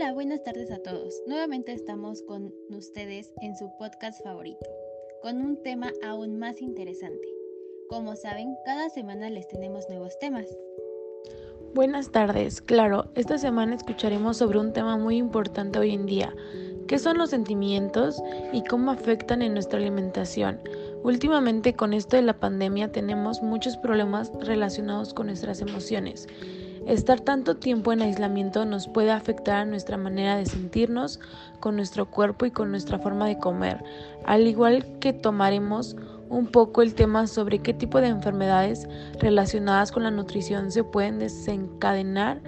Hola, buenas tardes a todos. Nuevamente estamos con ustedes en su podcast favorito, con un tema aún más interesante. Como saben, cada semana les tenemos nuevos temas. Buenas tardes, claro, esta semana escucharemos sobre un tema muy importante hoy en día, qué son los sentimientos y cómo afectan en nuestra alimentación. Últimamente con esto de la pandemia tenemos muchos problemas relacionados con nuestras emociones Estar tanto tiempo en aislamiento nos puede afectar a nuestra manera de sentirnos, con nuestro cuerpo y con nuestra forma de comer, al igual que tomaremos un poco el tema sobre qué tipo de enfermedades relacionadas con la nutrición se pueden desencadenar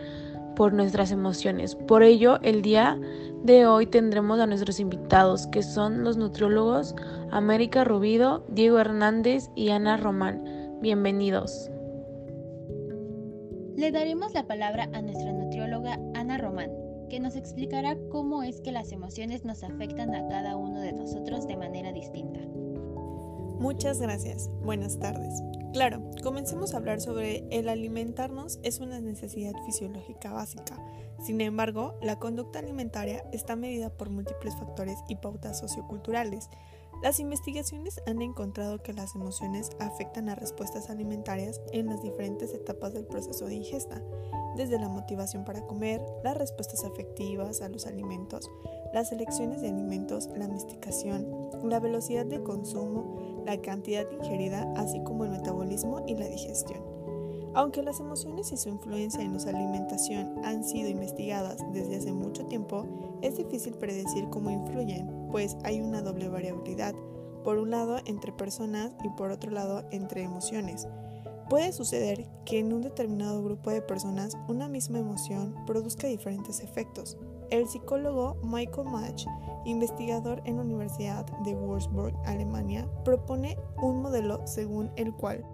por nuestras emociones. Por ello, el día de hoy tendremos a nuestros invitados, que son los nutriólogos América Rubido, Diego Hernández y Ana Román. Bienvenidos. Le daremos la palabra a nuestra nutrióloga Ana Román, que nos explicará cómo es que las emociones nos afectan a cada uno de nosotros de manera distinta. Muchas gracias. Buenas tardes. Claro, comencemos a hablar sobre el alimentarnos es una necesidad fisiológica básica. Sin embargo, la conducta alimentaria está medida por múltiples factores y pautas socioculturales las investigaciones han encontrado que las emociones afectan a respuestas alimentarias en las diferentes etapas del proceso de ingesta, desde la motivación para comer, las respuestas afectivas a los alimentos, las elecciones de alimentos, la masticación, la velocidad de consumo, la cantidad ingerida, así como el metabolismo y la digestión. Aunque las emociones y su influencia en nuestra alimentación han sido investigadas desde hace mucho tiempo, es difícil predecir cómo influyen pues hay una doble variabilidad, por un lado entre personas y por otro lado entre emociones. Puede suceder que en un determinado grupo de personas una misma emoción produzca diferentes efectos. El psicólogo Michael Mach, investigador en la Universidad de Würzburg, Alemania, propone un modelo según el cual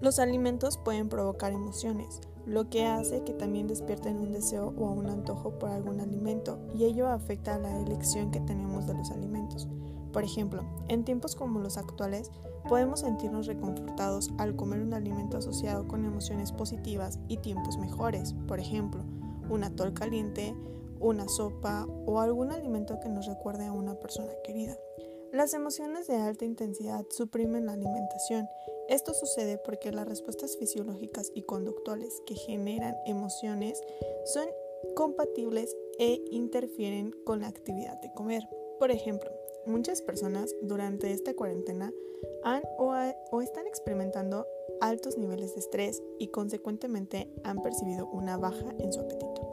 los alimentos pueden provocar emociones, lo que hace que también despierten un deseo o un antojo por algún alimento y ello afecta a la elección que tenemos de los alimentos. Por ejemplo, en tiempos como los actuales, podemos sentirnos reconfortados al comer un alimento asociado con emociones positivas y tiempos mejores, por ejemplo, un atol caliente, una sopa o algún alimento que nos recuerde a una persona querida. Las emociones de alta intensidad suprimen la alimentación. Esto sucede porque las respuestas fisiológicas y conductuales que generan emociones son compatibles e interfieren con la actividad de comer. Por ejemplo, muchas personas durante esta cuarentena han o, o están experimentando altos niveles de estrés y consecuentemente han percibido una baja en su apetito.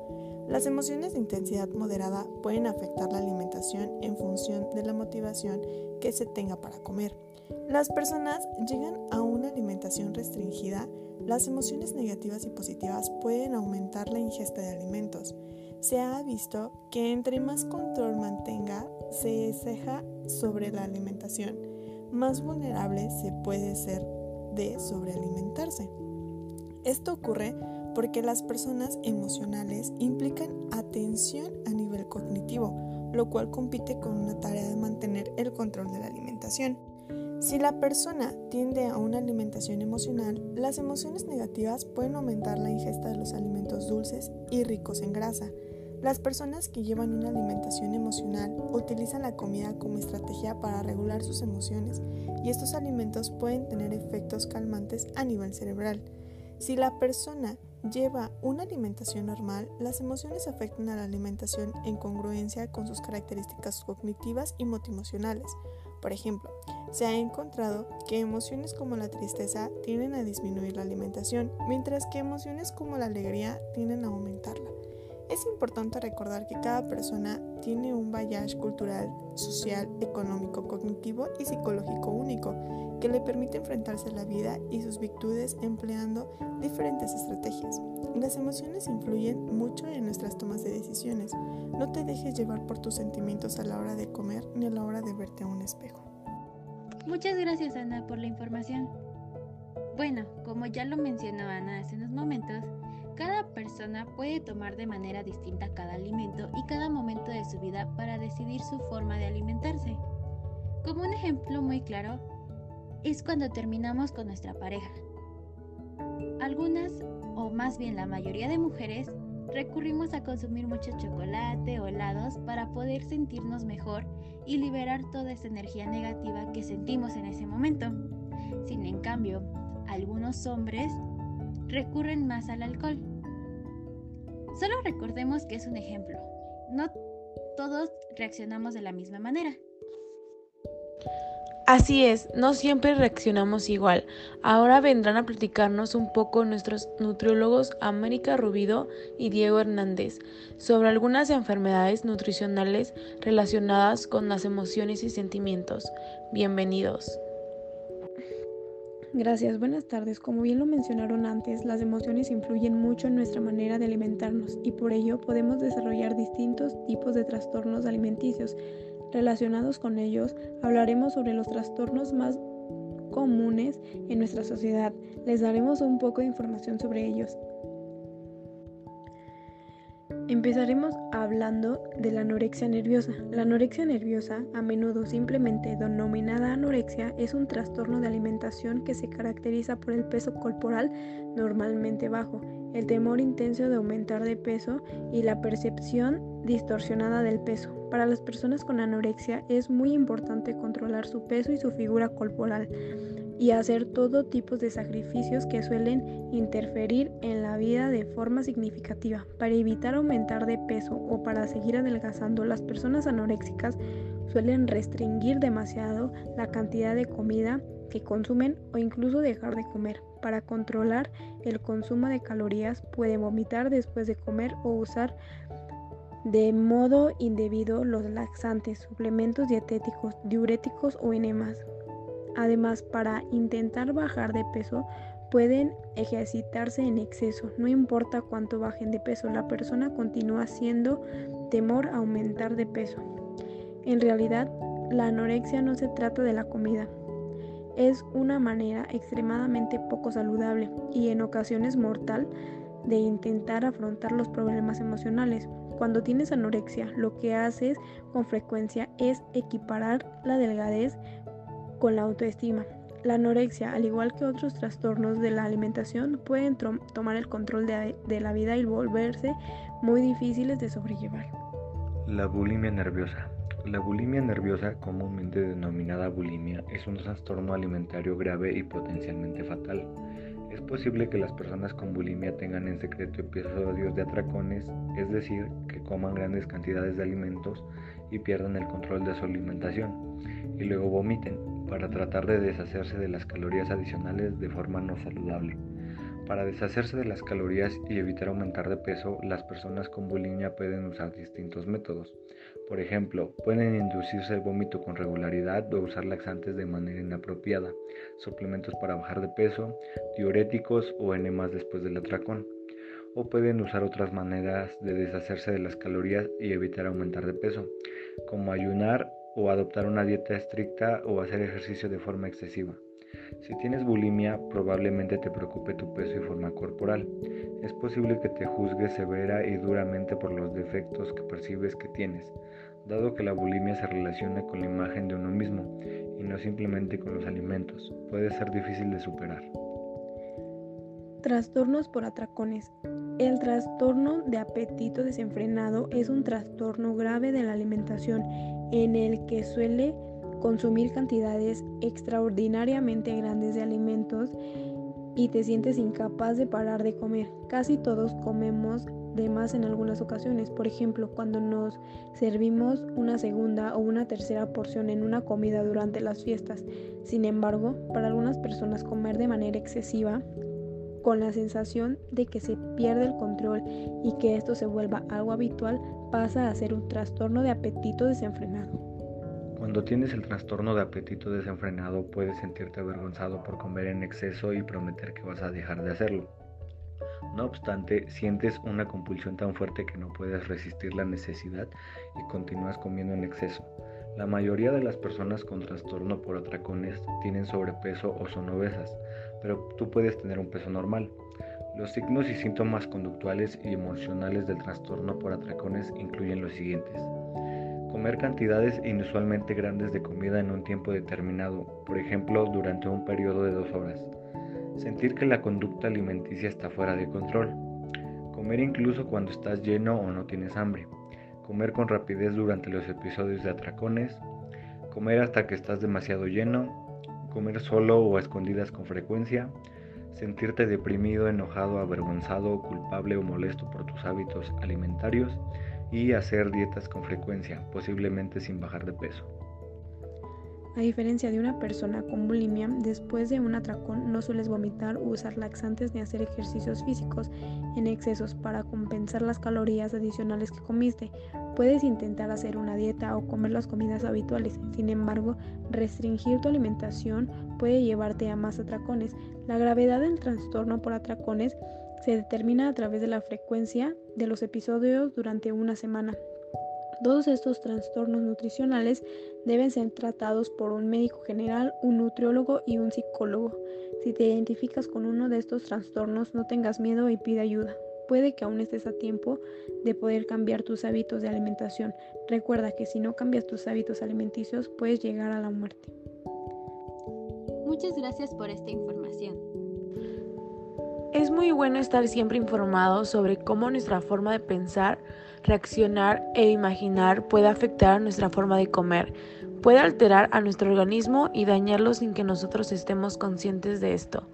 Las emociones de intensidad moderada pueden afectar la alimentación en función de la motivación que se tenga para comer. Las personas llegan a una alimentación restringida, las emociones negativas y positivas pueden aumentar la ingesta de alimentos. Se ha visto que entre más control mantenga, se ceja sobre la alimentación, más vulnerable se puede ser de sobrealimentarse. Esto ocurre porque las personas emocionales implican atención a nivel cognitivo, lo cual compite con una tarea de mantener el control de la alimentación. Si la persona tiende a una alimentación emocional, las emociones negativas pueden aumentar la ingesta de los alimentos dulces y ricos en grasa. Las personas que llevan una alimentación emocional utilizan la comida como estrategia para regular sus emociones y estos alimentos pueden tener efectos calmantes a nivel cerebral. Si la persona lleva una alimentación normal, las emociones afectan a la alimentación en congruencia con sus características cognitivas y motivacionales. Por ejemplo, se ha encontrado que emociones como la tristeza tienden a disminuir la alimentación, mientras que emociones como la alegría tienden a aumentarla. Es importante recordar que cada persona tiene un baggage cultural, social, económico, cognitivo y psicológico único que le permite enfrentarse a la vida y sus virtudes empleando diferentes estrategias. Las emociones influyen mucho en nuestras tomas de decisiones. No te dejes llevar por tus sentimientos a la hora de comer ni a la hora de verte a un espejo. Muchas gracias Ana por la información. Bueno, como ya lo mencionó Ana hace unos momentos, cada persona puede tomar de manera distinta cada alimento y cada momento de su vida para decidir su forma de alimentarse. Como un ejemplo muy claro, es cuando terminamos con nuestra pareja. Algunas, o más bien la mayoría de mujeres, recurrimos a consumir mucho chocolate o helados para poder sentirnos mejor y liberar toda esa energía negativa que sentimos en ese momento. Sin en cambio, algunos hombres recurren más al alcohol. Solo recordemos que es un ejemplo. No todos reaccionamos de la misma manera. Así es, no siempre reaccionamos igual. Ahora vendrán a platicarnos un poco nuestros nutriólogos América Rubido y Diego Hernández sobre algunas enfermedades nutricionales relacionadas con las emociones y sentimientos. Bienvenidos. Gracias, buenas tardes. Como bien lo mencionaron antes, las emociones influyen mucho en nuestra manera de alimentarnos y por ello podemos desarrollar distintos tipos de trastornos alimenticios relacionados con ellos, hablaremos sobre los trastornos más comunes en nuestra sociedad. Les daremos un poco de información sobre ellos. Empezaremos hablando de la anorexia nerviosa. La anorexia nerviosa, a menudo simplemente denominada anorexia, es un trastorno de alimentación que se caracteriza por el peso corporal normalmente bajo, el temor intenso de aumentar de peso y la percepción distorsionada del peso. Para las personas con anorexia es muy importante controlar su peso y su figura corporal y hacer todo tipo de sacrificios que suelen interferir en la vida de forma significativa. Para evitar aumentar de peso o para seguir adelgazando, las personas anoréxicas suelen restringir demasiado la cantidad de comida que consumen o incluso dejar de comer. Para controlar el consumo de calorías pueden vomitar después de comer o usar de modo indebido los laxantes, suplementos dietéticos, diuréticos o enemas. Además, para intentar bajar de peso, pueden ejercitarse en exceso. No importa cuánto bajen de peso, la persona continúa siendo temor a aumentar de peso. En realidad, la anorexia no se trata de la comida. Es una manera extremadamente poco saludable y en ocasiones mortal de intentar afrontar los problemas emocionales. Cuando tienes anorexia, lo que haces con frecuencia es equiparar la delgadez con la autoestima. La anorexia, al igual que otros trastornos de la alimentación, pueden tomar el control de, de la vida y volverse muy difíciles de sobrellevar. La bulimia nerviosa. La bulimia nerviosa, comúnmente denominada bulimia, es un trastorno alimentario grave y potencialmente fatal. Es posible que las personas con bulimia tengan en secreto episodios de atracones, es decir, que coman grandes cantidades de alimentos y pierdan el control de su alimentación, y luego vomiten para tratar de deshacerse de las calorías adicionales de forma no saludable. Para deshacerse de las calorías y evitar aumentar de peso, las personas con bulimia pueden usar distintos métodos. Por ejemplo, pueden inducirse el vómito con regularidad o usar laxantes de manera inapropiada, suplementos para bajar de peso, diuréticos o enemas después del atracón. O pueden usar otras maneras de deshacerse de las calorías y evitar aumentar de peso, como ayunar o adoptar una dieta estricta o hacer ejercicio de forma excesiva. Si tienes bulimia, probablemente te preocupe tu peso y forma corporal. Es posible que te juzgues severa y duramente por los defectos que percibes que tienes, dado que la bulimia se relaciona con la imagen de uno mismo y no simplemente con los alimentos. Puede ser difícil de superar. Trastornos por atracones. El trastorno de apetito desenfrenado es un trastorno grave de la alimentación en el que suele consumir cantidades extraordinariamente grandes de alimentos y te sientes incapaz de parar de comer. Casi todos comemos de más en algunas ocasiones. Por ejemplo, cuando nos servimos una segunda o una tercera porción en una comida durante las fiestas. Sin embargo, para algunas personas comer de manera excesiva con la sensación de que se pierde el control y que esto se vuelva algo habitual, pasa a ser un trastorno de apetito desenfrenado. Cuando tienes el trastorno de apetito desenfrenado puedes sentirte avergonzado por comer en exceso y prometer que vas a dejar de hacerlo. No obstante, sientes una compulsión tan fuerte que no puedes resistir la necesidad y continúas comiendo en exceso. La mayoría de las personas con trastorno por atracones tienen sobrepeso o son obesas, pero tú puedes tener un peso normal. Los signos y síntomas conductuales y emocionales del trastorno por atracones incluyen los siguientes. Comer cantidades inusualmente grandes de comida en un tiempo determinado, por ejemplo durante un periodo de dos horas. Sentir que la conducta alimenticia está fuera de control. Comer incluso cuando estás lleno o no tienes hambre. Comer con rapidez durante los episodios de atracones. Comer hasta que estás demasiado lleno. Comer solo o a escondidas con frecuencia. Sentirte deprimido, enojado, avergonzado, culpable o molesto por tus hábitos alimentarios. Y hacer dietas con frecuencia, posiblemente sin bajar de peso. A diferencia de una persona con bulimia, después de un atracón no sueles vomitar, usar laxantes ni hacer ejercicios físicos en excesos para compensar las calorías adicionales que comiste. Puedes intentar hacer una dieta o comer las comidas habituales. Sin embargo, restringir tu alimentación puede llevarte a más atracones. La gravedad del trastorno por atracones se determina a través de la frecuencia de los episodios durante una semana. Todos estos trastornos nutricionales deben ser tratados por un médico general, un nutriólogo y un psicólogo. Si te identificas con uno de estos trastornos, no tengas miedo y pide ayuda. Puede que aún estés a tiempo de poder cambiar tus hábitos de alimentación. Recuerda que si no cambias tus hábitos alimenticios, puedes llegar a la muerte. Muchas gracias por esta información. Es muy bueno estar siempre informado sobre cómo nuestra forma de pensar reaccionar e imaginar puede afectar a nuestra forma de comer, puede alterar a nuestro organismo y dañarlo sin que nosotros estemos conscientes de esto.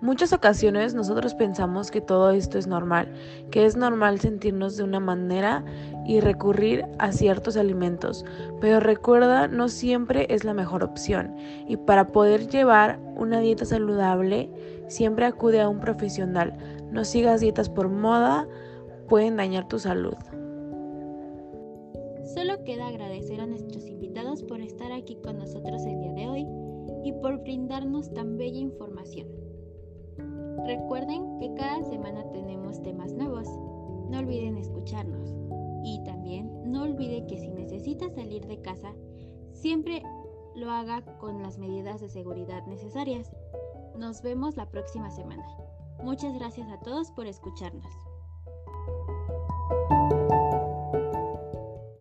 Muchas ocasiones nosotros pensamos que todo esto es normal, que es normal sentirnos de una manera y recurrir a ciertos alimentos, pero recuerda, no siempre es la mejor opción y para poder llevar una dieta saludable, siempre acude a un profesional, no sigas dietas por moda, pueden dañar tu salud. Solo queda agradecer a nuestros invitados por estar aquí con nosotros el día de hoy y por brindarnos tan bella información. Recuerden que cada semana tenemos temas nuevos. No olviden escucharnos. Y también no olvide que si necesita salir de casa, siempre lo haga con las medidas de seguridad necesarias. Nos vemos la próxima semana. Muchas gracias a todos por escucharnos.